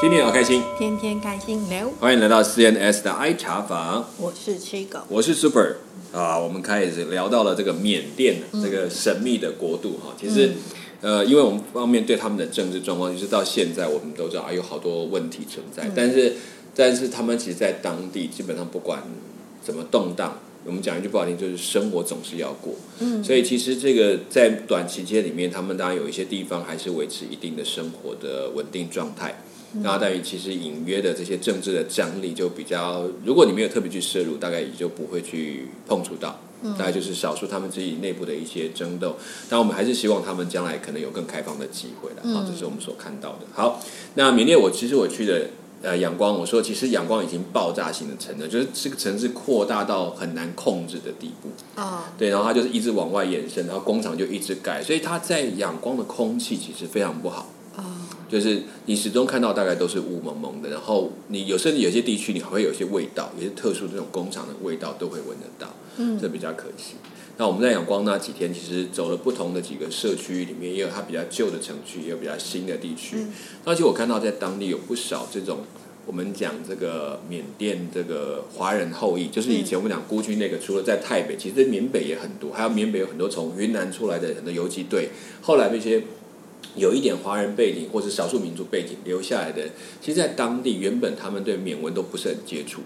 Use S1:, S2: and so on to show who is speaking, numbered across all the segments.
S1: 天天好开心，
S2: 天天开心聊。
S1: 欢迎来到 CNS 的 I 茶房，
S2: 我是七狗，
S1: 我是 Super 啊。我们开始聊到了这个缅甸这个神秘的国度哈。其实，呃，因为我们方面对他们的政治状况，就是到现在我们都知道啊，有好多问题存在。但是，但是他们其实，在当地基本上不管怎么动荡，我们讲一句不好听，就是生活总是要过。嗯，所以其实这个在短期间里面，他们当然有一些地方还是维持一定的生活的稳定状态。然后等于其实隐约的这些政治的张力就比较，如果你没有特别去摄入，大概也就不会去碰触到。大概就是少数他们自己内部的一些争斗。但我们还是希望他们将来可能有更开放的机会的。好，这是我们所看到的。好，那缅甸我其实我去的呃仰光，我说其实仰光已经爆炸性的成了，就是这个城市扩大到很难控制的地步。啊，对，然后它就是一直往外延伸，然后工厂就一直盖，所以它在仰光的空气其实非常不好。就是你始终看到大概都是雾蒙蒙的，然后你有甚至有些地区你还会有些味道，有些特殊这种工厂的味道都会闻得到，嗯，这比较可惜。那我们在仰光那几天，其实走了不同的几个社区里面，也有它比较旧的城区，也有比较新的地区。而且我看到在当地有不少这种我们讲这个缅甸这个华人后裔，就是以前我们讲孤军那个，除了在台北，其实缅北也很多，还有缅北有很多从云南出来的很多游击队，后来那些。有一点华人背景或者少数民族背景留下来的，其实，在当地原本他们对缅文都不是很接触，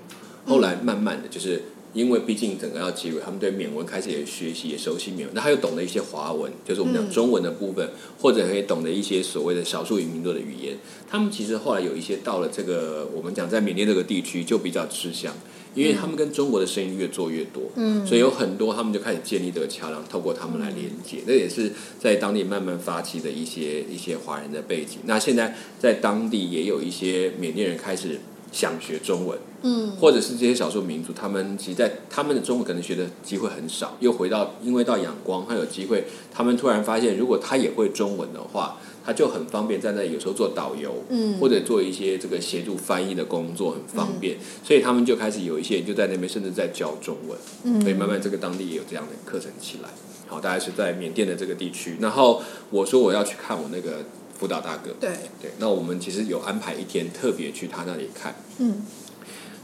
S1: 后来慢慢的，就是因为毕竟整个要结尾，他们对缅文开始也学习，也熟悉缅文，那他又懂得一些华文，就是我们讲中文的部分，或者可以懂得一些所谓的少数民族的语言，他们其实后来有一些到了这个我们讲在缅甸这个地区就比较吃香。因为他们跟中国的生意越做越多，嗯，所以有很多他们就开始建立这个桥梁，透过他们来连接。这也是在当地慢慢发起的一些一些华人的背景。那现在在当地也有一些缅甸人开始想学中文，嗯，或者是这些少数民族，他们其实在他们的中文可能学的机会很少，又回到因为到仰光，他有机会，他们突然发现，如果他也会中文的话。他就很方便在那有时候做导游，嗯，或者做一些这个协助翻译的工作，很方便。所以他们就开始有一些人就在那边，甚至在教中文。嗯，所以慢慢这个当地也有这样的课程起来。好，大概是在缅甸的这个地区。然后我说我要去看我那个辅导大哥。
S2: 对
S1: 对，那我们其实有安排一天特别去他那里看。嗯，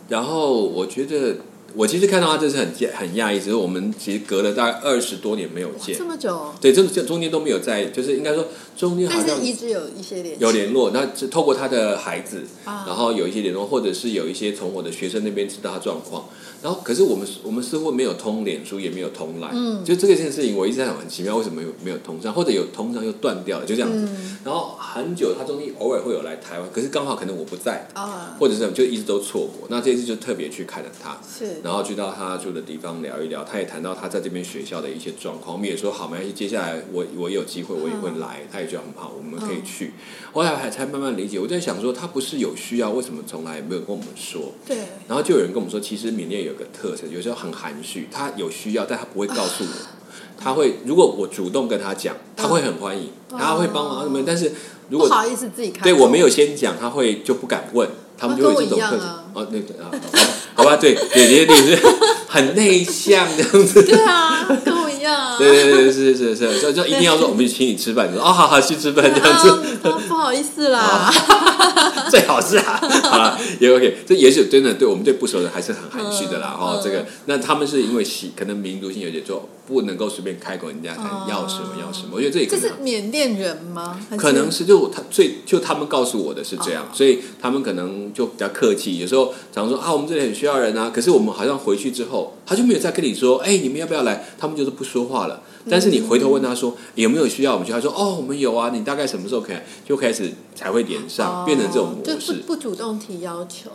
S1: 然后我觉得。我其实看到他，这是很很讶异，只是我们其实隔了大概二十多年没有见，
S2: 这么久，
S1: 对，这这中间都没有在，就是应该说中间好像
S2: 一直有一些联
S1: 有联络，那是透过他的孩子，然后有一些联络，或者是有一些从我的学生那边知道他状况。然后，可是我们我们似乎没有通脸书，也没有通来，嗯，就这个件事情，我一直在想很奇妙，为什么有没有通上，或者有通上又断掉了，就这样子。然后很久，他中间偶尔会有来台湾，可是刚好可能我不在啊，或者是就一直都错过。那这次就特别去看了他，
S2: 是，
S1: 然后去到他住的地方聊一聊，他也谈到他在这边学校的一些状况，我们也说好，没关系，接下来我我有机会我也会来，他也觉得很好，我们可以去。后来还才慢慢理解，我在想说，他不是有需要，为什么从来没有跟我们说？
S2: 对。
S1: 然后就有人跟我们说，其实缅甸有个特色，有时候很含蓄，他有需要，但他不会告诉我。他会如果我主动跟他讲，他会很欢迎，他会帮忙什么。但是如果
S2: 不好意思自己看，
S1: 对我没有先讲，他会就不敢问，他们就会这种特色。哦，那个啊，好吧，对，对，对，对，是很内向这样子。
S2: 对啊，
S1: 对对对，是是是，就就一定要说，我们请你吃饭，你说哦，好好去吃饭这样子。
S2: 不好意思啦。
S1: 最好是啊，好了，也 OK，这也许真的对我们对不熟的还是很含蓄的啦。哦，这个那他们是因为喜，可能民族性有点重，不能够随便开口人家谈要什么要什么。我觉得这也
S2: 这是缅甸人吗？
S1: 可能是就他最就他们告诉我的是这样，所以他们可能就比较客气。有时候常说啊，我们这里很需要人啊，可是我们好像回去之后，他就没有再跟你说，哎，你们要不要来？他们就是不说话了。但是你回头问他说有没有需要，我们就他说哦，我们有啊，你大概什么时候可以？就开始才会连上，变成这种模式，
S2: 不主动提要求。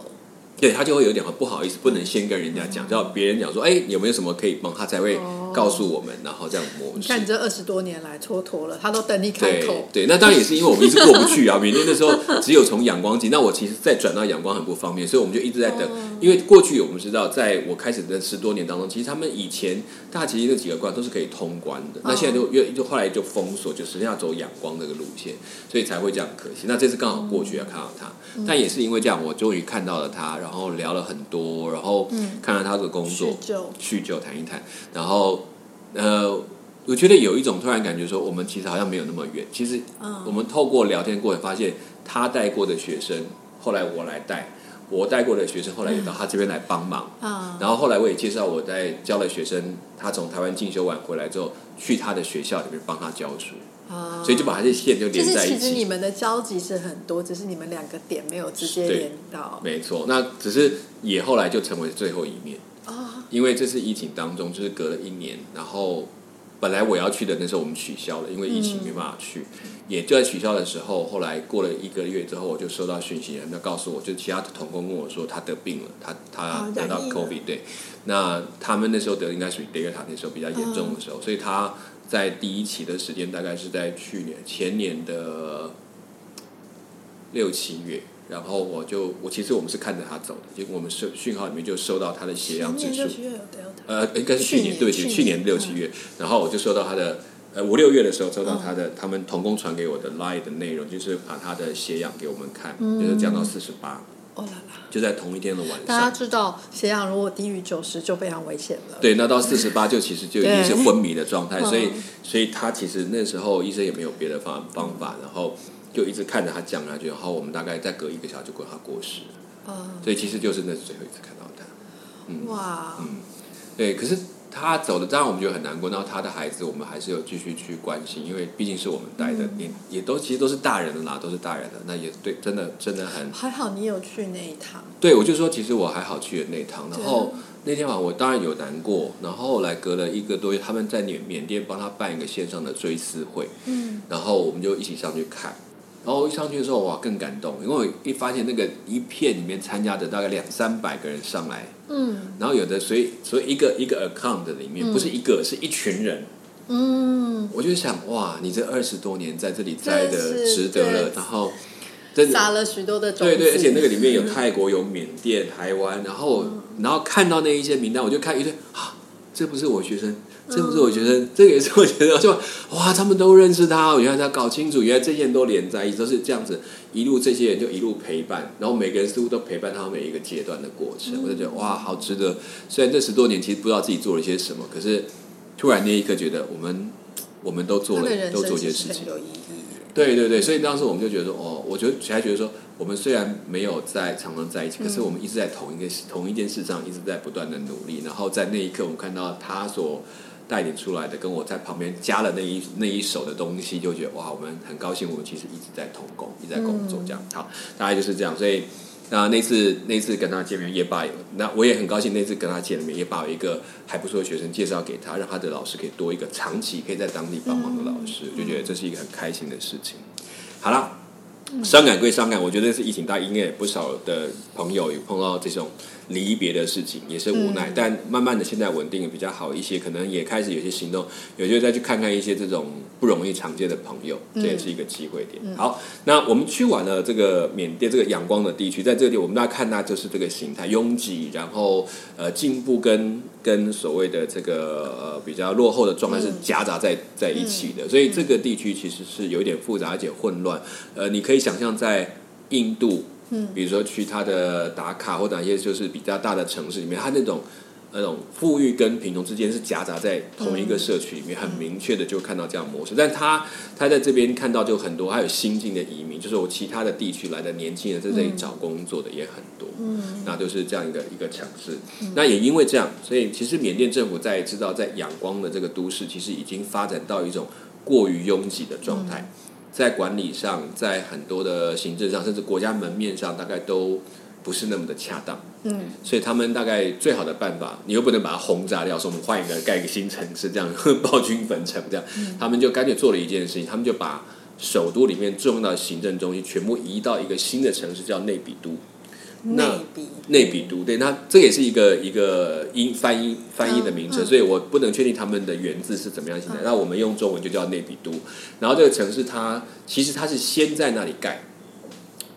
S1: 对他就会有点不好意思，不能先跟人家讲，叫别人讲说，哎，有没有什么可以帮他才会告诉我们，然后这样模式。
S2: 看你这二十多年来蹉跎了，他都等你开口。
S1: 对，那当然也是因为我们一直过不去啊。缅甸那时候只有从阳光进，那我其实再转到阳光很不方便，所以我们就一直在等。因为过去我们知道，在我开始的十多年当中，其实他们以前大其实那几个关都是可以通关的，那现在就越就后来就封锁，就实际上走阳光那个路线，所以才会这样可惜。那这次刚好过去要看到他，但也是因为这样，我终于看到了他，然后聊了很。多，然后看到他的工作，叙旧谈一谈，然后呃，我觉得有一种突然感觉说，我们其实好像没有那么远。其实，我们透过聊天过程发现，他带过的学生后来我来带，我带过的学生后来也到他这边来帮忙。
S2: 啊，
S1: 然后后来我也介绍我在教的学生，他从台湾进修完回来之后，去他的学校里面帮他教书，
S2: 啊
S1: 所以就把这些线就
S2: 就是
S1: 连在一起。
S2: 其实你们的交集是很多，只是你们两个点没有直接连到。
S1: 没错，那只是也后来就成为最后一面，
S2: 啊，
S1: 因为这次疫情当中就是隔了一年，然后本来我要去的那时候我们取消了，因为疫情没办法去，也就在取消的时候，后来过了一个月之后，我就收到讯息，人家告诉我，就其他的同工跟我说他得病了，他他
S2: 啊
S1: 得到 COVID，对，那他们那时候得应该属于 Delta 那时候比较严重的时候，所以他在第一期的时间大概是在去年前年的六七月。然后我就我其实我们是看着他走的，结果我们收讯号里面就收到他的血氧指数。呃，应该是去年，对不起，
S2: 去
S1: 去年
S2: 年。
S1: 六七月，然后我就收到他的，呃，五六月的时候收到他的，他们同工传给我的 line 的内容，就是把他的血氧给我们看，就是降到四十八，
S2: 哦啦啦，
S1: 就在同一天的晚上。
S2: 大家。知道血氧如果低于九十就非常危险了。
S1: 对，那到四十八就其实就已经是昏迷的状态，所以
S2: 嗯。
S1: 所以他其实那时候医生也没有别的方方法，然后就一直看着他降下去，然后我们大概再隔一个小时就过他过世所以其实就是那是最后一次看到他。
S2: 哇，嗯
S1: 对，可是他走的，当然我们觉得很难过。然后他的孩子，我们还是有继续去关心，因为毕竟是我们带的，也也都其实都是大人了啦，都是大人的，那也对，真的真的很
S2: 还好你有去那一趟。
S1: 对。我就说，其实我还好去了那一趟，然后那天晚上我当然有难过，然后后来隔了一个多月，他们在缅缅甸帮他办一个线上的追思会，
S2: 嗯，
S1: 然后我们就一起上去看。然后一上去的时候，哇，更感动，因为我一发现那个一片里面参加的大概两三百个人上来，
S2: 嗯。
S1: 然后有的所以所以一个一个 account 里面、不是一个是一群人，
S2: 嗯，
S1: 我就想哇，你这二十多年在这里栽的值得了，然后真的
S2: 撒了许多的种子。
S1: 对对，而且那个里面有 泰国、有缅甸、台湾，然后然后看到那一些名单，我就看一堆啊，这不是我学生，这不是我觉得，这个也是我觉得，就哇，他们都认识他，我原来他搞清楚，原来这些人都连在一起，都是这样子一路，这些人就一路陪伴，然后每个人似乎都陪伴他每一个阶段的过程，我就觉得哇，好值得。虽然这十多年其实不知道自己做了些什么，可是突然那一刻觉得我们我们都做了都做一些事情。对对对，所以当时我们就觉得说，哦，我觉得还觉得说，我们虽然没有在常常在一起，可是我们一直在同一个同一件事上一直在不断的努力。然后在那一刻，我们看到他所带领出来的，跟我在旁边加了那一那一手的东西，就觉得哇，我们很高兴，我们其实一直在同工，一直在工作，这样好，大概就是这样。所以那那次那次跟他见面，也把那我也很高兴，那次跟他见面，也把有一个还不错的学生介绍给他，让他的老师可以多一个长期可以在当地帮忙的老师，就觉得这是一个很开心的事情。好了。伤感归伤感，我觉得是疫情大，应该也不少的朋友有碰到这种离别的事情，也是无奈。但慢慢的现在稳定的比较好一些，可能也开始有些行动，有些再去看看一些这种不容易常见的朋友，这也是一个机会点。好，那我们去完了这个缅甸这个阳光的地区，在这里我们大家看到就是这个形态拥挤，然后呃进步跟跟所谓的这个呃比较落后的状态是夹杂在在一起的，所以这个地区其实是有一点复杂而且混乱。呃，你可以想象在印度，嗯，比如说去它的打卡或哪些就是比较大的城市里面，它那种那种富裕跟贫穷之间是夹杂在同一个社区里面，很明确的就看到这样模式。但他他在这边看到就很多，还有新进的移民，就是我其他的地区来的年轻人在这里找工作的也很多，嗯，那就是这样一个一个城市。那也因为这样，所以其实缅甸政府在知道在仰光的这个都市，其实已经发展到一种过于拥挤的状态。在管理上，在很多的行政上，甚至国家门面上，大概都不是那么的恰当。
S2: 嗯，
S1: 所以他们大概最好的办法，你又不能把它轰炸掉，说我们换一个盖一个新城市，这样 暴君焚城这样，他们就干脆做了一件事情，他们就把首都里面重要的行政中心全部移到一个新的城市，叫内比都。那
S2: 内比
S1: 内比都，对，那这也是一个一个音翻译翻译的名称，
S2: 嗯
S1: 所以我不能确定他们的原字是怎么样形成。那我们用中文就叫内比都。然后这个城市它其实它是先在那里盖，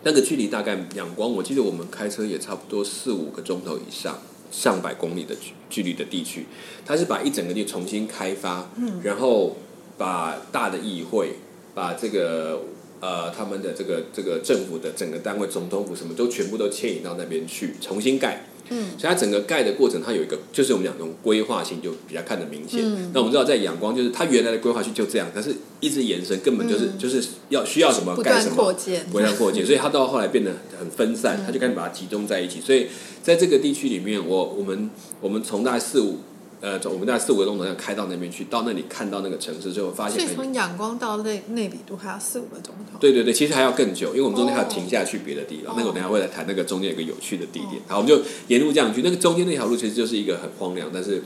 S1: 那个距离大概仰光，我记得我们开车也差不多四五个钟头以上，上百公里的距距离的地区，它是把一整个地重新开发，
S2: 嗯
S1: 然后把大的议会，把这个呃他们的这个这个政府的整个单位，总统府什么都全部都迁移到那边去，重新盖。嗯，所以它整个盖的过程，它有一个就是我们讲这种规划性就比较看得明显。那我们知道在仰光，就是它原来的规划区就这样，但是一直延伸，根本就是、就是要需要什么盖什么，
S2: 扩建，
S1: 不断扩建，所以它到后来变得很分散，它就开始把它集中在一起。所以在这个地区里面，我我们我们从大概四五呃，从我们大概四五个钟头要开到那边去，到那里看到那个城市之后，发现
S2: 所以从仰光到内内里都还要四五个钟头。
S1: 对对对，其实还要更久，因为我们中间还要停下去别的地方。
S2: 哦
S1: 那个我等下会来谈那个中间有个有趣的地点。好，我们就沿路这样去。那个中间那条路其实就是一个很荒凉，但是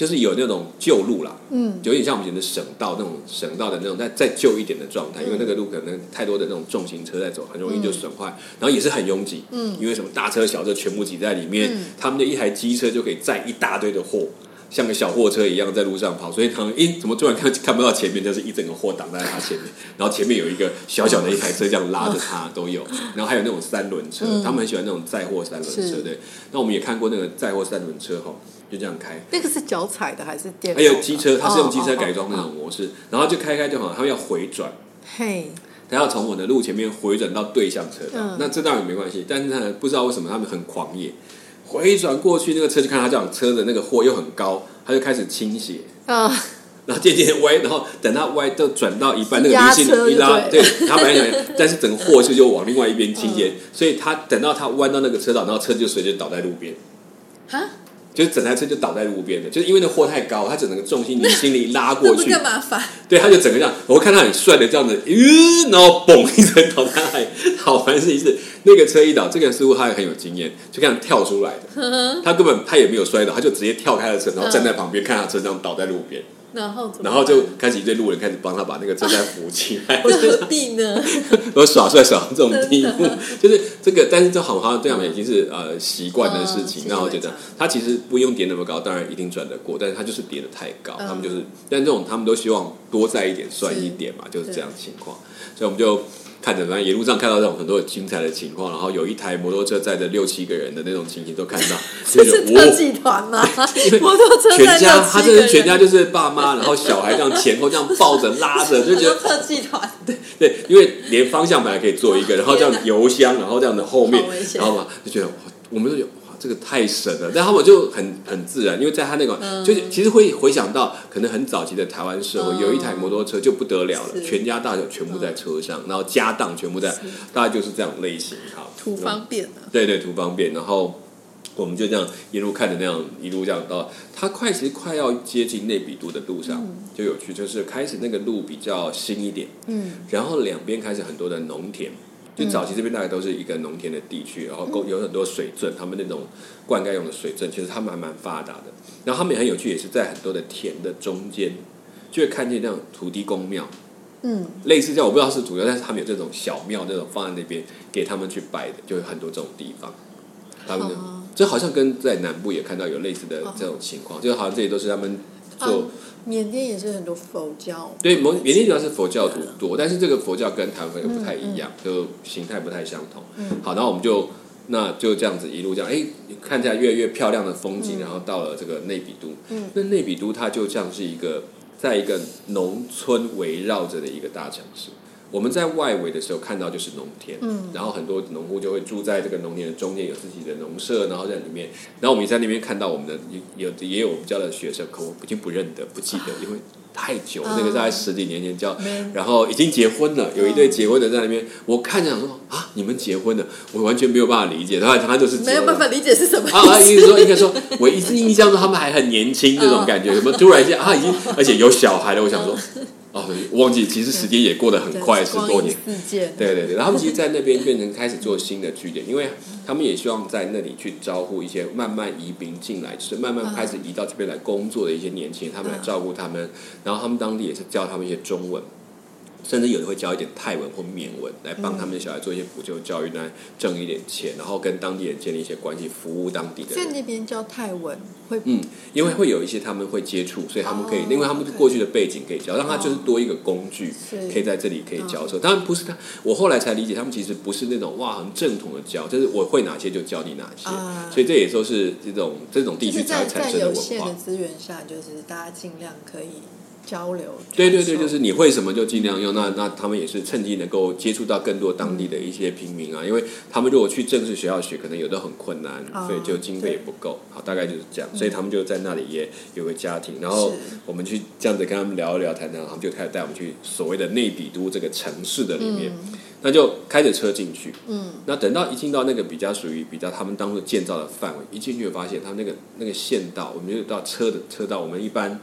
S1: 就是有那种旧路啦，
S2: 嗯，
S1: 有点像我们以前的省道那种省道的那种再再旧一点的状态，因为那个路可能太多的那种重型车在走，很容易就损坏，然后也是很拥挤，
S2: 嗯，
S1: 因为什么大车小车全部挤在里面，
S2: 嗯。
S1: 他们的一台机车就可以载一大堆的货。像个小货车一样在路上跑，所以他们诶，怎么突然看看不到前面，就是一整个货挡在他前面，然后前面有一个小小的一台车这样拉着他都有，然后还有那种三轮车，
S2: 嗯。
S1: 他们很喜欢那种载货三轮车，
S2: 是。
S1: 对。那我们也看过那个载货三轮车哈，就这样开，
S2: 那个是脚踩的还是电？
S1: 还有机车，它是用机车
S2: 哦
S1: 改装那种。模式，然后就开开就好，他们要回转，
S2: 嘿，
S1: 他要从我的路前面回转到对向车道，
S2: 嗯。
S1: 那这当然没关系，但是呢，不知道为什么他们很狂野，回转过去那个车就看他这样车的那个货又很高，他就开始倾斜，
S2: 啊，
S1: 然后渐渐歪，然后等它歪到转到一半，那个
S2: 压
S1: 离心一拉，
S2: 对。
S1: 对，他本来想，但是整个货势就往另外一边倾
S2: 嗯。
S1: 斜，所以他等到他弯到那个车道，然后车就随着倒在路边。
S2: 哈，
S1: 就是整台车就倒在路边的，就是因为那货太高，他整个重心离心力拉过
S2: 那不
S1: 去，
S2: 更麻烦？
S1: 对，他就整个这样，我看他很帅的这样子，呃，然后嘣一声倒下来。好玩是一次，那个车一倒，这个人似乎他也很有经验，就这样跳出来的，他根本他也没有摔倒，他就直接跳开了车，然后站在旁边看他车这样倒在路边，
S2: 然后？
S1: 然后就开始一堆路人开始帮他把那个车再扶起来。
S2: 我何必呢？
S1: 我耍帅耍到这种地步，就是这个，但是这好好像对他们已经是呃习惯的事情
S2: 嗯。
S1: 那我觉得他其实不用点那么高，当然一定转得过，但是他就是叠的太高，
S2: 嗯
S1: 他们就是，但这种他们都希望多载一点算一点嘛，就是这样情况。所以我们就看着，反正一路上看到这种很多精彩的情况，然后有一台摩托车载着六七个人的那种情形都看到，
S2: 这
S1: 就是是
S2: 特技团吗？摩托车
S1: 全家他这是全家就是爸妈，然后小孩这样前后这样抱着拉着，就觉得
S2: 特技团，
S1: 对对，因为连方向盘还可以做一个，然后这样油箱，然后这样的后面然后嘛就觉得，我们都觉得哇，这个太神了。但他们就很很自然，因为在他那个、
S2: 嗯
S1: 就是其实会回想到可能很早期的台湾社会，
S2: 嗯
S1: 有一台摩托车就不得了了，全家大小全部在车上，然后家当全部在，大概就是这样类型哈。
S2: 图方便啊。
S1: 对对，图方便。然后我们就这样一路看着那样一路这样到，它快其实快要接近内比都的路上、就有趣，就是开始那个路比较新一点，
S2: 嗯，
S1: 然后两边开始很多的农田。就早期这边大概都是一个农田的地区，然后够有很多水圳，他们那种灌溉用的水圳，其实他们还蛮发达的。然后他们也很有趣，也是在很多的田的中间，就会看见那种土地公庙，
S2: 嗯，
S1: 类似这样，我不知道是主要，但是他们有这种小庙那种放在那边给他们去拜的，就有很多这种地方。他们这好像跟在南部也看到有类似的
S2: 哦
S1: 这种情况，就好像这些都是他们做。
S2: 啊缅甸也是很多佛教，
S1: 对，缅缅甸主要是佛教徒多，但是这个佛教跟台湾又不太一样，就形态不太相同。
S2: 嗯
S1: 好，然后我们就那就这样子一路这样，哎，看起来越来越漂亮的风景，然后到了这个内比都。
S2: 嗯，
S1: 那内比都它就像是一个在一个农村围绕着的一个大城市。我们在外围的时候看到就是农田，
S2: 嗯，
S1: 然后很多农户就会住在这个农田的中间，有自己的农舍，然后在里面，然后我们也在那边看到我们的有也有我们教的学生，可我已经不认得、不记得，因为太久，
S2: 啊
S1: 那个大概十几年前教，然后已经结婚了，有一对结婚的在那边，我看着想说啊，你们结婚了，我完全没有办法理解，他他就是
S2: 没有办法理解是什么意
S1: 啊意！
S2: 思。
S1: 说，应该说，我一直印象中他们还很年轻那种感觉，什么突然间啊，已经而且有小孩了，我想说，哦，我忘记，其实时间也过得很快，十多年。对对对，然后他们其实，在那边变成开始做新的据点，因为他们也希望在那里去招呼一些慢慢移民进来，就是慢慢开始移到这边来工作的一些年轻人，他们来照顾他们，然后他们当地也是教他们一些中文。甚至有的会教一点泰文或缅文，来帮他们的小孩做一些补救教育，来挣一点钱，然后跟当地人建立一些关系，服务当地的人
S2: 在。那边教泰文会
S1: 嗯，因为会有一些他们会接触，所以他们可以，
S2: 哦
S1: 因为他们过去的背景可以教，让他就是多一个工具，可以在这里可以教授。当然不是他，我后来才理解，他们其实不是那种哇很正统的教，就是我会哪些就教你哪些，
S2: 啊
S1: 所以这也都是这种这种地
S2: 就是
S1: 区才产生的文化
S2: 有限的。资源下，就是大家尽量可以交流。
S1: 对对对，就是你会什么就尽量用。那那他们也是趁机能够接触到更多当地的一些平民啊，因为他们如果去正式学校学，可能有的很困难，
S2: 哦
S1: 所以就经费也不够。好，大概就是这样，所以他们就在那里也有个家庭，然后我们去这样子跟他们聊一聊、谈谈，他们就开始带我们去所谓的内比都这个城市的里面。那就开着车进去，嗯，那等到一进到那个比较属于比较他们当初建造的范围，一进去就发现他们那个那个县道，我们就到车的车道，我们一般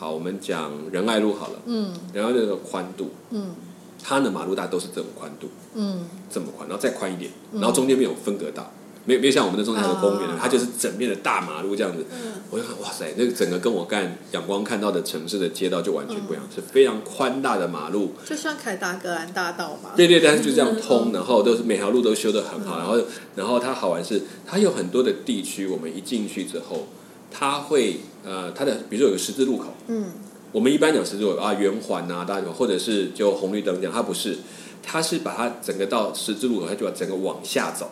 S1: 好，我们讲仁爱路好了，嗯，仁爱路的宽度，嗯，它的马路大都是这种宽度，
S2: 嗯，
S1: 这么宽，然后再宽一点，然后中间没有分隔道，没有没有像我们的中间还有公园它就是整面的大马路这样子。我就看，哇塞，那个整个跟我干阳光看到的城市的街道就完全不一样，是非常宽大的马路，
S2: 就像凯达格兰大道嘛。
S1: 对对，但是就这样通，然后都是每条路都修得很好，然后然后它好玩是，它有很多的地区，我们一进去之后，它会呃，它的比如说有个十字路口，
S2: 嗯，
S1: 我们一般讲十字路口啊，圆环啊，大家或者是就红绿灯这样，它不是，它是把它整个到十字路口，它就把整个往下走，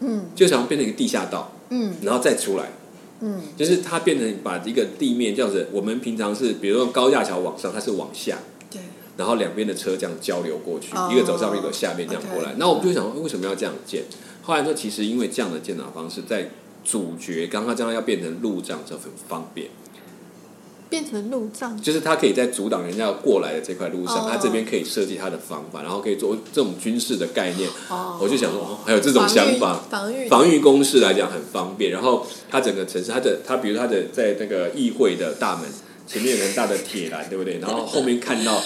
S2: 嗯，
S1: 就想变成一个地下道，
S2: 嗯。
S1: 然后再出来。
S2: 嗯，
S1: 就是它变成把一个地面这样子，我们平常是比如说高架桥往上，它是往下，
S2: 对，
S1: 然后两边的车这样交流过去，
S2: 哦。
S1: 一个走上面，一个走下面这样过来。那我们就想说，为什么要这样建？后来说，其实因为这样的建造方式，在主角刚刚将来要变成路障就很方便，
S2: 变成路障。
S1: 就是他可以在阻挡人家过来的这块路上，
S2: 哦
S1: 它这边可以设计他的方法，然后可以做这种军事的概念。
S2: 哦
S1: 我就想说，哦还有这种想法。
S2: 防御
S1: 防御攻势来讲很方便，然后它整个城市，它的它比如它的在那个议会的大门前面有很大的铁栏，对不对？然后后面看到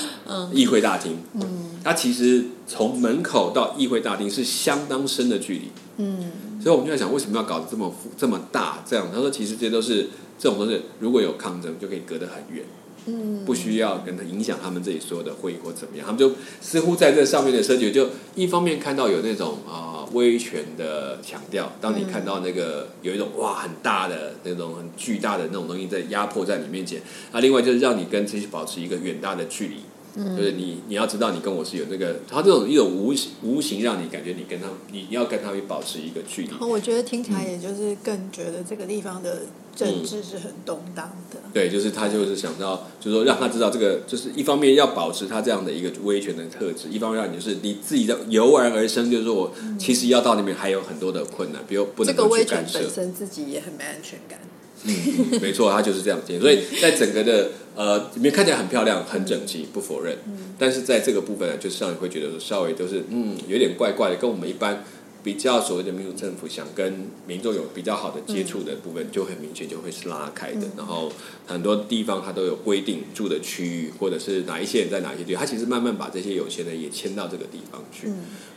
S1: 议会大厅，嗯，它其实从门口到议会大厅是相当深的距离，
S2: 嗯，
S1: 所以我们就在想，为什么要搞得这么复这么大？这样他说，其实这些都是这种都是如果有抗争就可以隔得很远，
S2: 嗯，
S1: 不需要跟他影响他们自己所有的会议或怎么样，他们就似乎在这上面的设计，就一方面看到有那种啊、威权的强调，当你看到那个有一种哇很大的那种很巨大的那种东西在压迫在你面前，那另外就是让你跟这些保持一个远大的距离。就是你，你要知道你跟我是有那个，他这种一种无形无形让你感觉你跟他，你要跟他们保持一个距离。
S2: 我觉得听起来也就是更觉得这个地方的政治是很动荡的。
S1: 对，就是他就是想到，就是说让他知道这个，就是一方面要保持他这样的一个威权的特质，一方面让你就是你自己的油然而生，就是说我其实要到那边还有很多的困难，比如不能够去
S2: 个威权。本身自己也很没安全感。
S1: 嗯，没错，它就是这样建。所以在整个的呃里面看起来很漂亮、很整齐，不否认。但是在这个部分呢，就是让你会觉得说稍微就是嗯有点怪怪的，跟我们一般比较所谓的民主政府想跟民众有比较好的接触的部分，就很明显就会是拉开的。然后很多地方它都有规定住的区域，或者是哪一些人在哪一些地方，它其实慢慢把这些有钱人也迁到这个地方去，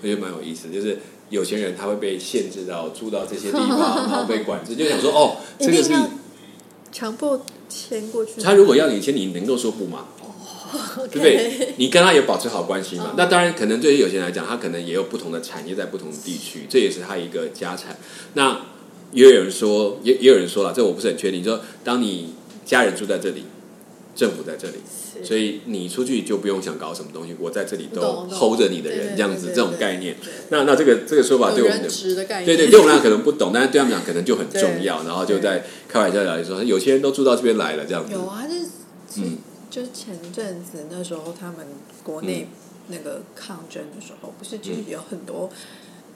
S1: 我觉得蛮有意思。就是有钱人他会被限制到住到这些地方，然后被管制，就想说哦，这个是
S2: 强迫迁过去。
S1: 他如果要你签，你能够说不吗？对不对？你跟他也保持好关系嘛？那当然，可能对于有些人来讲，他可能也有不同的产业在不同的地区，这也是他一个家产。那也有人说，也也有人说了，这我不是很确定。说当你家人住在这里，政府在这里，所以你出去就不用想搞什么东西，我在这里都 hold 着你的人，这样子这种概念。那那这个这个说法对我们的。对对，对我们俩可能不懂，但是对他们讲可能就很重要，然后就在开玩笑聊说，有些人都住到这边来了，这样子。
S2: 有啊，就是
S1: 嗯。
S2: 就是前阵子那时候他们国内那个抗争的时候，不是就是有很多，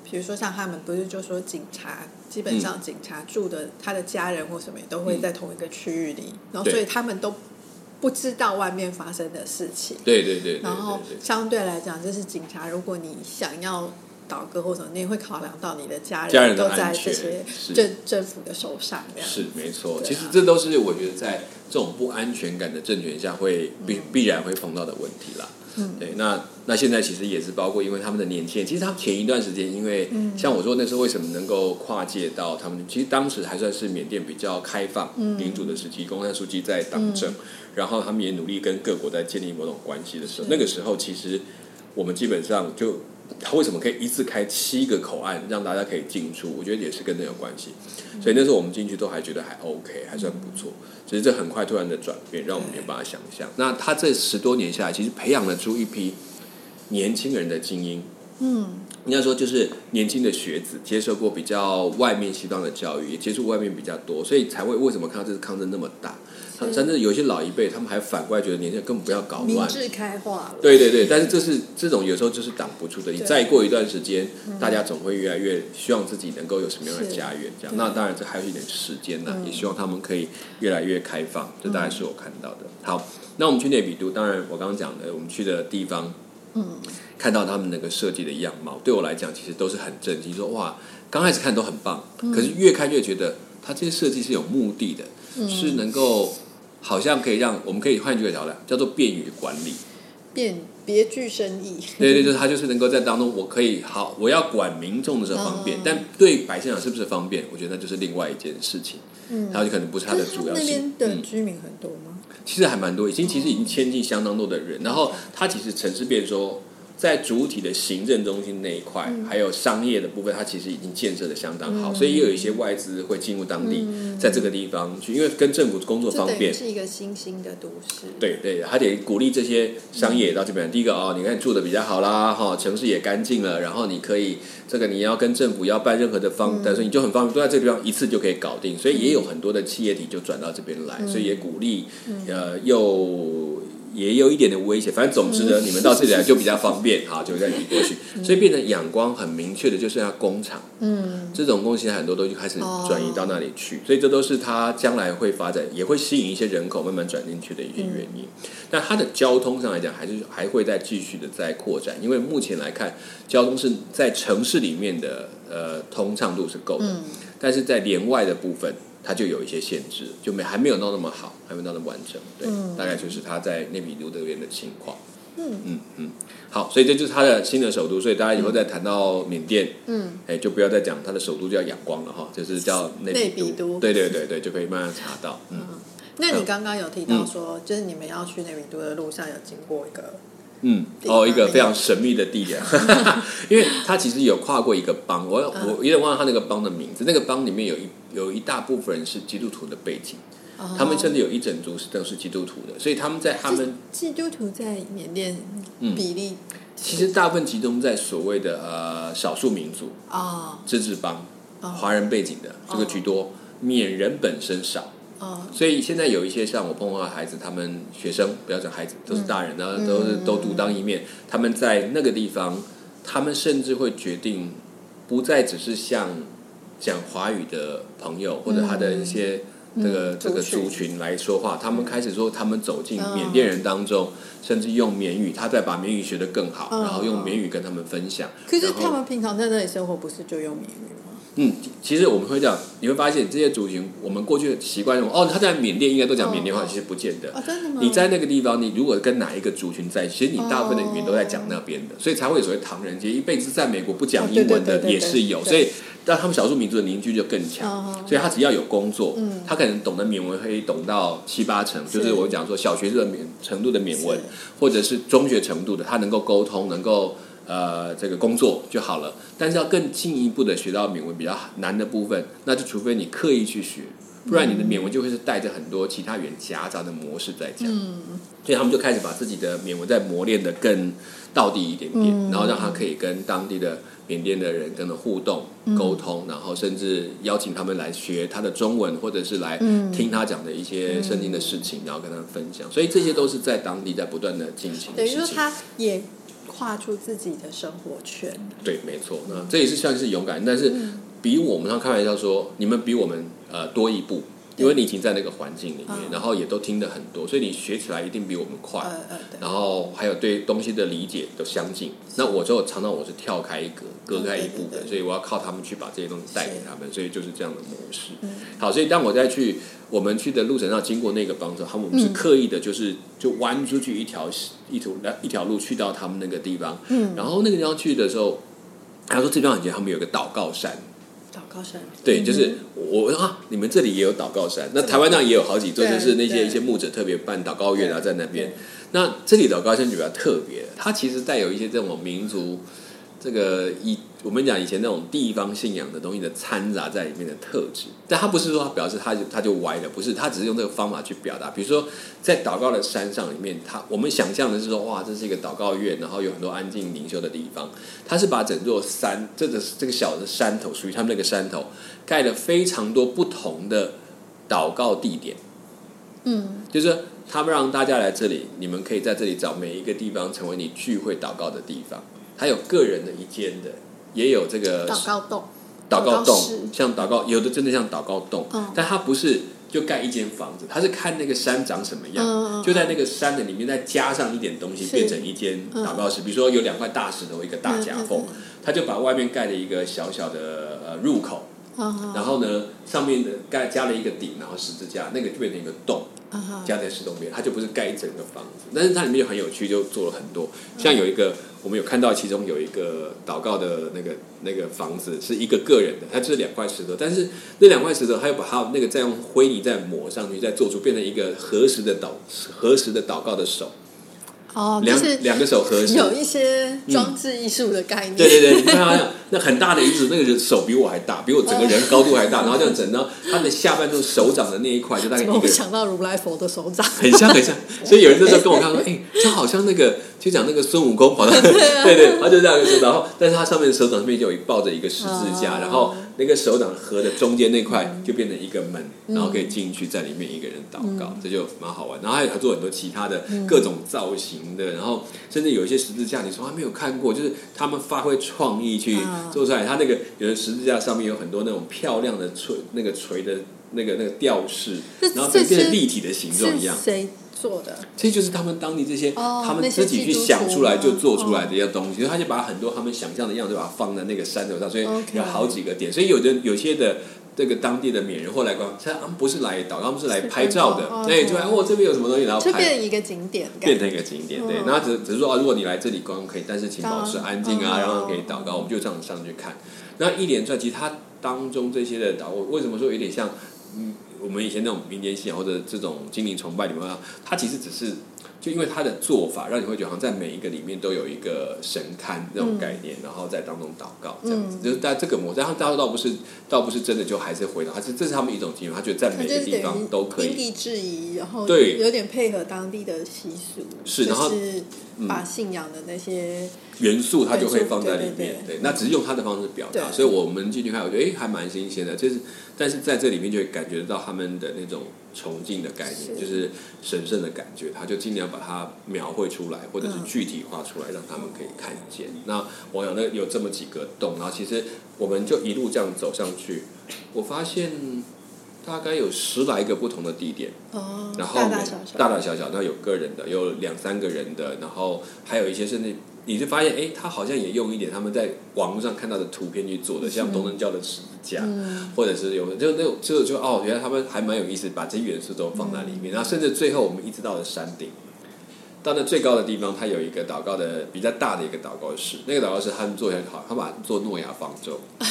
S2: 比如说像他们不是就说警察，基本上警察住的他的家人或什么也都会在同一个区域里，然后所以他们都不知道外面发生的事情。
S1: 对对对对
S2: 然后相对来讲，就是警察，如果你想要倒戈或者，你也会考量到你的家人
S1: 家人的
S2: 都在这些政政府的手上，这样。
S1: 是没错。
S2: 啊。
S1: 其实这都是我觉得在这种不安全感的政权下会必必然会碰到的问题啦。
S2: 嗯。
S1: 对，那那现在其实也是包括，因为他们的年轻人，其实他们前一段时间，因为
S2: 嗯。
S1: 像我说那时候为什么能够跨界到他们，其实当时还算是缅甸比较开放、
S2: 嗯。
S1: 民主的时期，公安书记在党政，然后他们也努力跟各国在建立某种关系的时候，那个时候其实我们基本上就他为什么可以一次开七个口岸，让大家可以进出？我觉得也是跟这有关系。所以那时候我们进去都还觉得还 OK，还算不错。只是这很快突然的转变，让我们没有办法想象。那他这十多年下来，其实培养了出一批年轻人的精英。
S2: 嗯，
S1: 应该说就是年轻的学子，接受过比较外面西方的教育，也接触外面比较多，所以才会为什么看到这次抗争那么大？
S2: 是
S1: 甚至有些老一辈，他们还反过来觉得年轻人根本不要搞乱。
S2: 明智开化了。
S1: 对对对，但是这是这种有时候就是挡不住的。你再过一段时间，大家总会越来越希望自己能够有什么样的家园，这样。那当然这还有一点时间呢，
S2: 嗯
S1: 也希望他们可以越来越开放。这大概是我看到的。好，那我们去内比都，当然我刚刚讲的，我们去的地方，
S2: 嗯，
S1: 看到他们那个设计的样貌，对我来讲其实都是很震惊。说哇，刚开始看都很棒，
S2: 嗯
S1: 可是越看越觉得它这些设计是有目的的，
S2: 嗯
S1: 是能够好像可以让我们可以换句话讲来，叫做便于管理。
S2: 便别具深意。
S1: 对对，就是他就是能够在当中，我可以好，我要管民众的时候方便，
S2: 嗯
S1: 但对百姓讲是不是方便，我觉得那就是另外一件事情，
S2: 嗯，
S1: 他就可能不是它的主要
S2: 那
S1: 性
S2: 边。的
S1: 嗯，
S2: 居民很多吗？
S1: 其实还蛮多，已经其实已经迁进相当多的人，然后它其实城市变说。在主体的行政中心那一块，
S2: 嗯
S1: 还有商业的部分，它其实已经建设的相当好，所以也有一些外资会进入当地，在这个地方去，因为跟政府工作方便，
S2: 是一个新兴的都市。
S1: 对对，还得鼓励这些商业到这边。第一个哦，你看住的比较好啦，哈、城市也干净了，然后你可以这个你要跟政府要办任何的方，但是你就很方便，都在这个地方一次就可以搞定。所以也有很多的企业体就转到这边来，所以也鼓励，呃，又。也有一点的威胁，反正总之呢，你们到这里来就比较方便，哈，就这样移过去，所以变成阳光很明确的，就是要工厂，
S2: 嗯，
S1: 这种东西很多都就开始转移到那里去，所以这都是它将来会发展，也会吸引一些人口慢慢转进去的一些原因。但它的交通上来讲，还是还会再继续的在扩展，因为目前来看，交通是在城市里面的呃通畅度是够的，
S2: 嗯。
S1: 但是在连外的部分。它就有一些限制，就没还没有弄那么好，还没有到那么完整，对，
S2: 嗯。
S1: 大概就是他在内比都这边的情况。
S2: 嗯。
S1: 嗯嗯，好，所以这就是他的新的首都，所以大家以后再谈到缅甸，
S2: 嗯，
S1: 哎，就不要再讲他的首都叫仰光了哈，就是叫内
S2: 内
S1: 比
S2: 比都
S1: 对对对对，就可以慢慢查到。嗯，
S2: 那你刚刚有提到说，就是你们要去内比都的路上有经过一个，
S1: 嗯，哦，一个非常神秘的地点，因为他其实有跨过一个邦，我
S2: 嗯。
S1: 我有点忘了他那个邦的名字。那个邦里面有一有一大部分人是基督徒的背景，他们甚至有一整族是都是基督徒的，所以他们在他们
S2: 基督徒在缅甸
S1: 嗯
S2: 比例
S1: 其实大部分集中在所谓的呃少数民族
S2: 啊
S1: 自治邦，
S2: 哦
S1: 华人背景的这个居多，缅人本身少。
S2: 啊
S1: 所以现在有一些像我碰到的孩子，他们学生不要讲孩子，都是大人，然后
S2: 嗯
S1: 都是都独当一面。他们在那个地方，他们甚至会决定不再只是像讲华语的朋友或者他的一些这个
S2: 嗯
S1: 这个
S2: 族群
S1: 来说话，他们开始说他们走进
S2: 嗯
S1: 缅甸人当中，甚至用缅语，他再把缅语学得更好，
S2: 嗯
S1: 然后用缅语跟他们分享。
S2: 可是他们平常在那里生活，不是就用缅语吗？
S1: 嗯，其实我们会这样，你会发现这些族群，我们过去的习惯用哦，他在缅甸应该都讲缅甸话，
S2: 哦
S1: 其实不见得。
S2: 啊，真的吗？
S1: 你在那个地方，你如果跟哪一个族群在一起，其实你大部分的语言都在讲那边的，所以才会有所谓唐人街，一辈子在美国不讲英文的也是有，所以让他们少数民族的凝聚就更强。
S2: 哦
S1: 所以他只要有工作，
S2: 嗯
S1: 他可能懂得缅文可以懂到七八成，就是
S2: 是
S1: 我讲说小学的缅程度的缅文，或者是中学程度的，他能够沟通，能够呃这个工作就好了。但是要更进一步的学到缅文比较难的部分，那就除非你刻意去学，不然你的缅文就会是带着很多其他语言夹杂的模式在讲。
S2: 嗯
S1: 所以他们就开始把自己的缅文再磨练的更到底一点点，
S2: 嗯
S1: 然后让他可以跟当地的缅甸的人跟他互动、
S2: 嗯
S1: 沟通，然后甚至邀请他们来学他的中文，或者是来
S2: 嗯
S1: 听他讲的一些圣经的事情，然后跟他们分享。所以这些都是在当地在不断的进行
S2: 等。于说他也跨出自己的生活圈。
S1: 对，没错，那这也是算是勇敢，但是
S2: 嗯
S1: 比我们常开玩笑说，你们比我们呃多一步。因为你已经在那个环境里面，
S2: 嗯
S1: 然后也都听得很多，所以你学起来一定比我们快。然后还有对东西的理解都相近。那我就常常我是跳开一格，隔开一步的，所以我要靠他们去把这些东西带给他们，所以就是这样的模式。
S2: 嗯
S1: 好，所以当我再去我们去的路程上经过那个帮助，他们我们是
S2: 嗯
S1: 刻意的，就是就弯出去一条一条一条路去到他们那个地方，
S2: 嗯，
S1: 然后那个地方去的时候，他说这地方很近，他们有个祷告山。
S2: 祷告山。
S1: 对，
S2: 嗯
S1: 就是我我啊，你们这里也有祷告山，那台湾那也有好几座，就是那些一些牧者特别办祷告院啊，在那边。那这里祷告山就比较特别，它其实带有一些这种民族这个以我们讲以前那种地方信仰的东西的掺杂在里面的特质，但它不是说它表示它就它就歪了，不是，它只是用这个方法去表达。比如说在祷告的山上里面，它我们想象的是说，哇，这是一个祷告院，然后有很多安静灵修的地方。它是把整座山，这个这个小的山头，属于他们那个山头，盖了非常多不同的祷告地点。
S2: 嗯，
S1: 就是他们让大家来这里，你们可以在这里找每一个地方成为你聚会祷告的地方。还有个人的一间的，也有这个
S2: 祷告洞，
S1: 祷告洞
S2: 室，
S1: 像祷告，有的真的像祷告洞，
S2: 嗯。
S1: 但它不是就盖一间房子，它是看那个山长什么样，就在那个山的里面再加上一点东西，变成一间祷告室。比如说有两块大石头，一个大夹缝，
S2: 嗯嗯
S1: 他就把外面盖了一个小小的呃入口，
S2: 嗯
S1: 然后呢上面的盖加了一个顶，然后十字架，那个就变成一个洞。
S2: 嗯哼
S1: 加在石洞边，它就不是盖一整个房子，但是它里面就很有趣，就做了很多。像有一个，我们有看到其中有一个祷告的那个那个房子是一个个人的，它就是两块石头，但是那两块石头，它又把它那个再用灰泥再抹上去，再做出变成一个合十的祷合十的祷告的手，
S2: 哦，
S1: 两两个手合十。
S2: 有一些装置艺术的概念。
S1: 对对对，你看他那那很大的椅子，那个人手比我还大，比我整个人高度还大，然后这样整到他的下半处手掌的那一块，就大概一个人
S2: 想到如来佛的手掌？
S1: 很像很像，所以有人那 时候跟我看说，哎、这好像那个，就讲那个孙悟空跑到，对对，他就这样子，然后，但是他上面的手掌上面就有抱着一个十字架，
S2: 哦
S1: 然后那个手掌合的中间那块就变成一个门，然后可以进去，在里面一个人祷告，这就蛮好玩。然后还有做很多其他的各种造型的，然后甚至有一些十字架，你从来没有看过，就是他们发挥创意去
S2: 嗯。
S1: 做出来。他那个有的十字架上面有很多那种漂亮的锤，那个锤的那个那个吊饰，然后
S2: 就
S1: 变成立体的形状一样
S2: 做的？
S1: 这就是他们当地这些，
S2: 哦
S1: 他们自己去想出来就做出来的一些东西，所以他就把很多他们想象的样子，把它放在那个山头上，所以有好几个点。所以有的有些的这个当地的缅人或来光，他们不是来祷告，他们是来拍照的
S2: 是，
S1: 对，就来哦这边有什么东西，然后
S2: 就
S1: 拍。
S2: 变成一个景点，
S1: 变成一个景点，对
S2: 嗯，
S1: 那只只是说啊，如果你来这里观光可以，但是请保持安静啊，
S2: 嗯
S1: 然后可以祷告，我们就这样上去看。那一连串，其实它当中这些的祷，我为什么说有点像，嗯，我们以前那种民间信仰或者这种精灵崇拜里面啊，它其实只是就因为他的做法，让你会觉得好像在每一个里面都有一个神龛那种概念，然后在当中祷告这样子，
S2: 嗯。
S1: 就是在这个模式，然后倒不是倒不是真的就还是回到，他是这是他们一种经验，他觉得在
S2: 它
S1: 每个地方都可以。
S2: 因地制宜，然后
S1: 对。
S2: 有点配合当地的习俗，
S1: 是然后
S2: 是把信仰的那些
S1: 元素它就会放在里面，
S2: 对对对
S1: 对，那只是用它的方式表达，所以我们进去看，我觉得哎还蛮新鲜的，就是但是在这里面就会感觉到他们的那种崇敬的概念，
S2: 是
S1: 就是神圣的感觉，他就尽量把它描绘出来，或者是具体化出来，让他们可以看见。那我想那有这么几个洞，然后其实我们就一路这样走上去，我发现大概有十来个不同的地点。
S2: 哦，
S1: 然后
S2: 大大小小，
S1: 大大小小，那有个人的，有两三个人的，然后还有一些甚至你就发现，哎，他好像也用一点他们在网络上看到的图片去做的，像东正教的十字架，
S2: 嗯
S1: 或者是有就那种就就哦，原来他们还蛮有意思，把这些元素都放在里面，然后甚至最后我们一直到了山顶。到那最高的地方，它有一个祷告的比较大的一个祷告室，那个祷告室他们做很好，他把做诺亚方舟，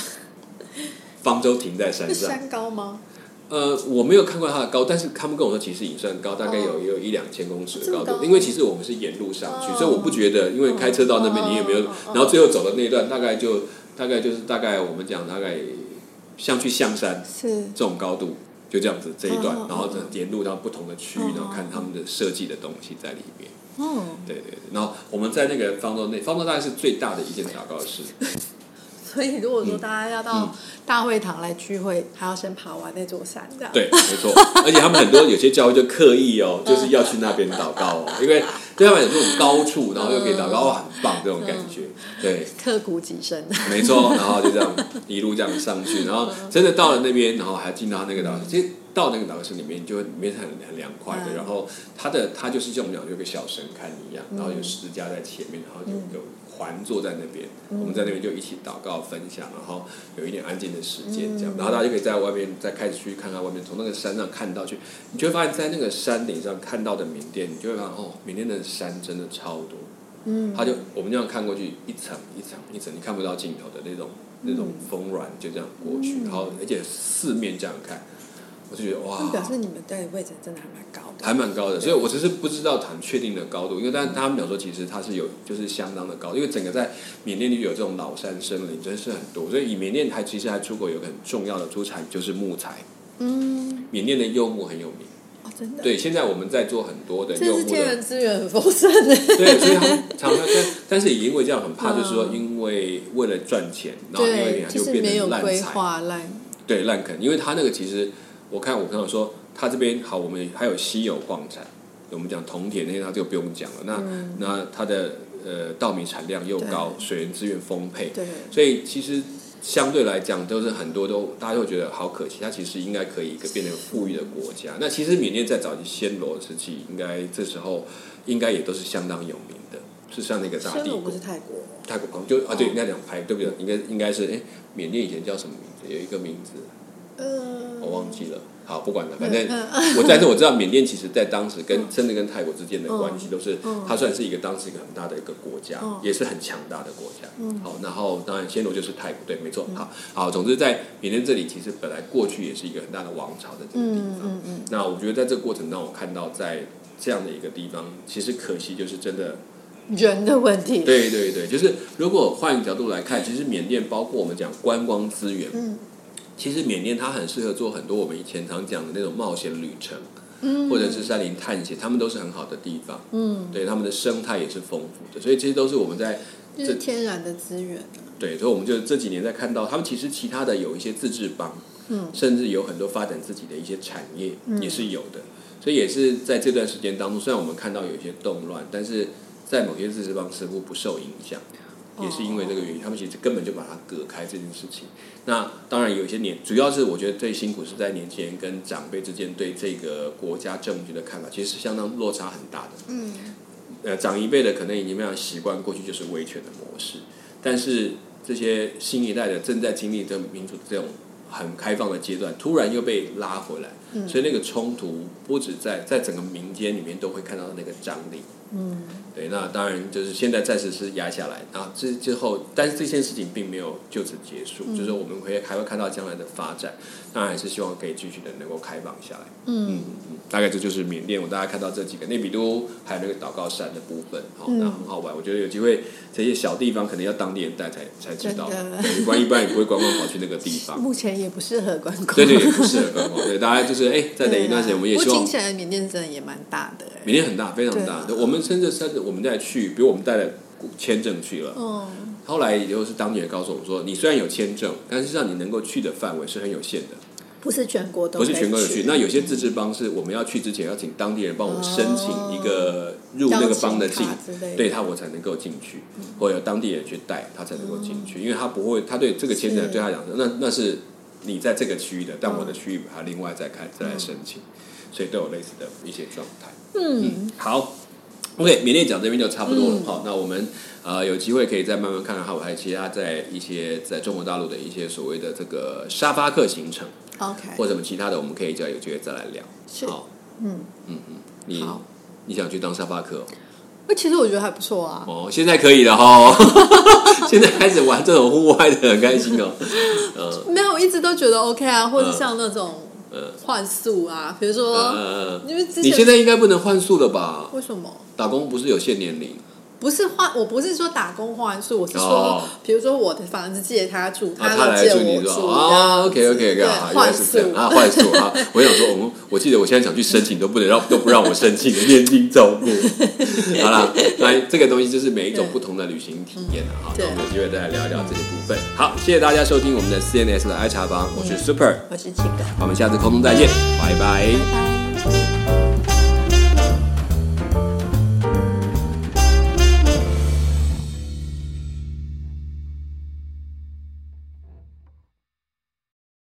S1: 方舟停在山上，
S2: 山高吗？
S1: 呃，我没有看过它的高，但是他们跟我说其实也算高，大概有
S2: 哦。
S1: 也有一两千公尺的高度。
S2: 高
S1: 因为其实我们是沿路上去，
S2: 哦
S1: 所以我不觉得，因为开车到那边
S2: 哦
S1: 你也没有然后最后走的那一段大概就大概就是大概我们讲大概像去象山
S2: 是。
S1: 这种高度，就这样子这一段然后沿路到不同的区域
S2: 哦，
S1: 然后看他们的设计的东西在里面。
S2: 嗯，
S1: 对对对，然后我们在那个方舟内，方舟大概是最大的一间祷告室。
S2: 所以如果说大家要
S1: 嗯
S2: 到大会堂来聚会，还要先爬完那座山，这样。
S1: 对，没错，而且他们很多有些教会就刻意哦，就是要去那边祷告哦，因为对他们有这种高处，然后又可以祷告，哇，很棒这种感觉。对，
S2: 刻骨己身。
S1: 没错，然后就这样一路这样上去，然后真的到了那边，然后还进到那个祷告室，其实到那个祷告室里面，就会里面是很很凉快的，
S2: 嗯
S1: 然后它的它就是像我们讲有个小神龛一样，然后有十字架在前面，然后有有环坐在那边，我们在那边就一起祷告分享，然后有一点安静的时间这样，然后大家就可以在外面再开始去看看外面，从那个山上看到去，你就会发现在那个山顶上看到的缅甸，你就会发现哦，缅甸的山真的超多。
S2: 嗯，
S1: 它就我们这样看过去，一层一层一层，你看不到尽头的那种那种峰峦，就这样过去，
S2: 嗯。
S1: 然后而且四面这样看，我就觉得哇
S2: 那，表示你们在的位置真的还蛮高的。
S1: 还蛮高的。所以我只是不知道很确定的高度，因为但是他们讲说其实它是有就是相当的高，因为整个在缅甸里有这种老山森林，真是很多。所以以缅甸还其实还出口有个很重要的出产就是木材，
S2: 嗯，
S1: 缅甸的柚木很有名。
S2: 哦，真的。
S1: 对，现在我们在做很多的
S2: 这
S1: 柚木的
S2: 是天然资源很丰盛的。
S1: 对，所以他们常常但但是也因为这样很怕，
S2: 嗯
S1: 就是说因为为了赚钱，然后因为
S2: 对，
S1: 它
S2: 就
S1: 就是变
S2: 没有规
S1: 成烂财，
S2: 划烂。
S1: 对烂啃，因为它那个其实我看我朋友说，他这边好，我们还有稀有矿产，我们讲铜铁那些，他就不用讲了。那、那它的呃稻米产量又高，水源资源丰沛，
S2: 对，
S1: 所以其实相对来讲，都是很多都大家都觉得好可惜，它其实应该可以一个变成富裕的国家。那其实缅甸在早期暹罗时期，应该这时候应该也都是相当有名的，是像那个大帝国
S2: 不是。泰国，
S1: 泰国旁就啊，对，应该讲拍，对不对？应该应该是哎，缅甸以前叫什么名字？有一个名字
S2: 呃，
S1: 我忘记了。好，不管了，反正 我但是我知道缅甸其实在当时跟真的跟泰国之间的关系都是，它算是一个当时一个很大的一个国家，也是很强大的国家。好，然后当然暹罗就是泰国，对，没错。好，好，总之在缅甸这里，其实本来过去也是一个很大的王朝的这个地方。那我觉得在这个过程当中，我看到在这样的一个地方，其实可惜就是真的。
S2: 人的问题，
S1: 对对对，就是如果换一个角度来看，其实缅甸包括我们讲观光资源，
S2: 嗯
S1: 其实缅甸它很适合做很多我们以前常讲的那种冒险旅程，
S2: 嗯。
S1: 或者是山林探险，他们都是很好的地方。
S2: 嗯，
S1: 对，他们的生态也是丰富的，所以这些都是我们在
S2: 就是天然的资源，
S1: 对，所以我们就这几年在看到他们其实其他的有一些自治邦，
S2: 嗯，
S1: 甚至有很多发展自己的一些产业、也是有的，所以也是在这段时间当中，虽然我们看到有一些动乱，但是在某些自治邦似乎不受影响。也是因为这个原因，他们其实根本就把它隔开这件事情。那当然有一些年，主要是我觉得最辛苦是在年轻人跟长辈之间对这个国家政局的看法，其实是相当落差很大的。
S2: 嗯，
S1: 呃，长一辈的可能已经非常习惯过去就是威权的模式，但是这些新一代的正在经历这民主这种很开放的阶段，突然又被拉回来，所以那个冲突不止在在整个民间里面都会看到那个张力。
S2: 嗯，
S1: 对，那当然就是现在暂时是压下来，然后之之后，但是这件事情并没有就此结束，就是我们会还会看到将来的发展，当然还是希望可以继续的能够开放下来。
S2: 嗯
S1: 嗯，嗯大概这就是缅甸，我大家看到这几个内比都还有那个祷告山的部分，好、那很好玩。我觉得有机会这些小地方可能要当地人带才才知道，对，不然一般也不会观光跑去那个地方。
S2: 目前也不适合观光，
S1: 对对，也不适合观光。对，大家就是哎，再等一段时间，我们也希望
S2: 听起来缅甸真的也蛮大的，哎，
S1: 缅甸很大，非常大。我们甚至甚至我们再去，比如我们带了签证去了，
S2: 嗯，
S1: 后来也就是当地人告诉我们说，你虽然有签证，但是让你能够去的范围是很有限的，
S2: 不是全国都
S1: 不是全国有去。那有些自治邦是我们要去之前要请当地人帮我们申请一个入那个邦的境
S2: 邀请卡之类的，
S1: 对他我才能够进去，或者有当地人去带他才能够进去，因为他不会，他对这个签证
S2: 是
S1: 对他讲说，那那是你在这个区域的，但我的区域他另外再开再来申请，所以都有类似的一些状态。
S2: 嗯，
S1: 好，OK，缅甸讲这边就差不多了。
S2: 嗯。
S1: 好，那我们呃有机会可以再慢慢看看，哈，我还有其他在一些在中国大陆的一些所谓的这个沙发客行程，
S2: OK，
S1: 或者什么其他的，我们可以再有机会再来聊。
S2: 是
S1: 好，
S2: 嗯，
S1: 你
S2: 好
S1: 你想去当沙发客哦？
S2: 那其实我觉得还不错啊，
S1: 哦，现在可以了哈，现在开始玩这种户外的，很开心哦。嗯
S2: 没有，我一直都觉得 OK 啊，或者像那种
S1: 呃
S2: 换宿啊，比如说，
S1: 呃，
S2: 因为
S1: 你现在应该不能换宿了吧？
S2: 为什么？
S1: 打工不是有限年龄？
S2: 不是换，我不是说打工换宿，我是说
S1: 哦，
S2: 比如说我的房子借他住，
S1: 啊，他
S2: 又
S1: 来住你
S2: 借我住，
S1: 是吧？啊，OK OK
S2: 对
S1: OK，
S2: 换宿
S1: 啊，换宿啊！我想说，我们我记得我现在想去申请都不能让都不让我申请的年轻照顾。好了，那这个东西就是每一种不同的旅行体验了哈，那我们有机会再来聊一聊这些部分。好，谢谢大家收听我们的 CNS 的爱茶房，我是 Super，
S2: 我是七个，
S1: 我们下次空中再见，
S2: 拜拜。